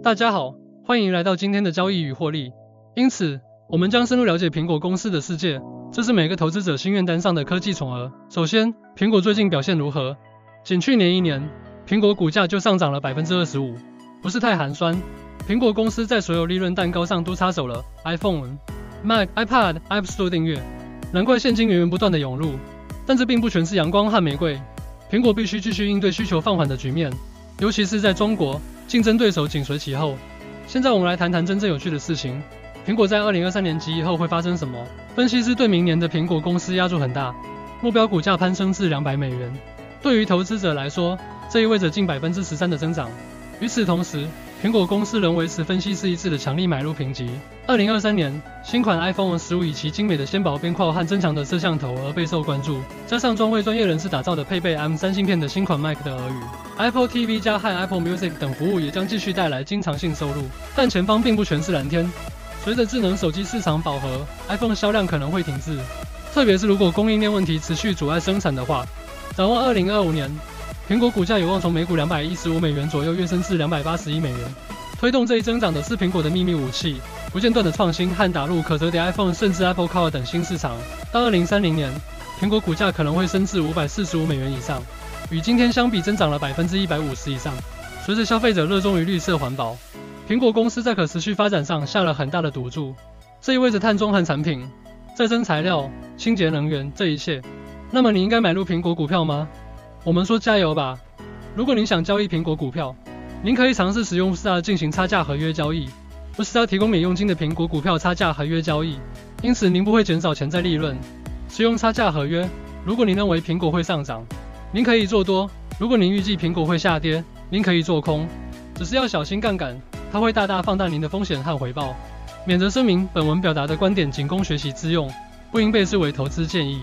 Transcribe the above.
大家好，欢迎来到今天的交易与获利。因此，我们将深入了解苹果公司的世界，这是每个投资者心愿单上的科技宠儿。首先，苹果最近表现如何？仅去年一年，苹果股价就上涨了百分之二十五，不是太寒酸。苹果公司在所有利润蛋糕上都插手了，iPhone、Mac、iPad、App Store 订阅，难怪现金源源不断的涌入。但这并不全是阳光和玫瑰，苹果必须继续应对需求放缓的局面，尤其是在中国。竞争对手紧随其后。现在我们来谈谈真正有趣的事情：苹果在二零二三年及以后会发生什么？分析师对明年的苹果公司压注很大，目标股价攀升至两百美元。对于投资者来说，这意味着近百分之十三的增长。与此同时，苹果公司仍维持分析师一致的强力买入评级。二零二三年新款 iPhone 十五以其精美的纤薄边框和增强的摄像头而备受关注，加上专为专业人士打造的配备 M 三芯片的新款 Mac 的耳语 Apple TV 加和 Apple Music 等服务也将继续带来经常性收入。但前方并不全是蓝天，随着智能手机市场饱和，iPhone 销量可能会停滞，特别是如果供应链问题持续阻碍生产的话。展望二零二五年。苹果股价有望从每股两百一十五美元左右跃升至两百八十一美元。推动这一增长的是苹果的秘密武器——不间断的创新和打入可折叠 iPhone 甚至 Apple Car 等新市场。到二零三零年，苹果股价可能会升至五百四十五美元以上，与今天相比增长了百分之一百五十以上。随着消费者热衷于绿色环保，苹果公司在可持续发展上下了很大的赌注。这意味着碳中和产品、再生材料、清洁能源这一切。那么你应该买入苹果股票吗？我们说加油吧！如果您想交易苹果股票，您可以尝试使用 Star 进行差价合约交易。Star 提供免佣金的苹果股票差价合约交易，因此您不会减少潜在利润。使用差价合约，如果您认为苹果会上涨，您可以做多；如果您预计苹果会下跌，您可以做空。只是要小心杠杆，它会大大放大您的风险和回报。免责声明：本文表达的观点仅供学习之用，不应被视为投资建议。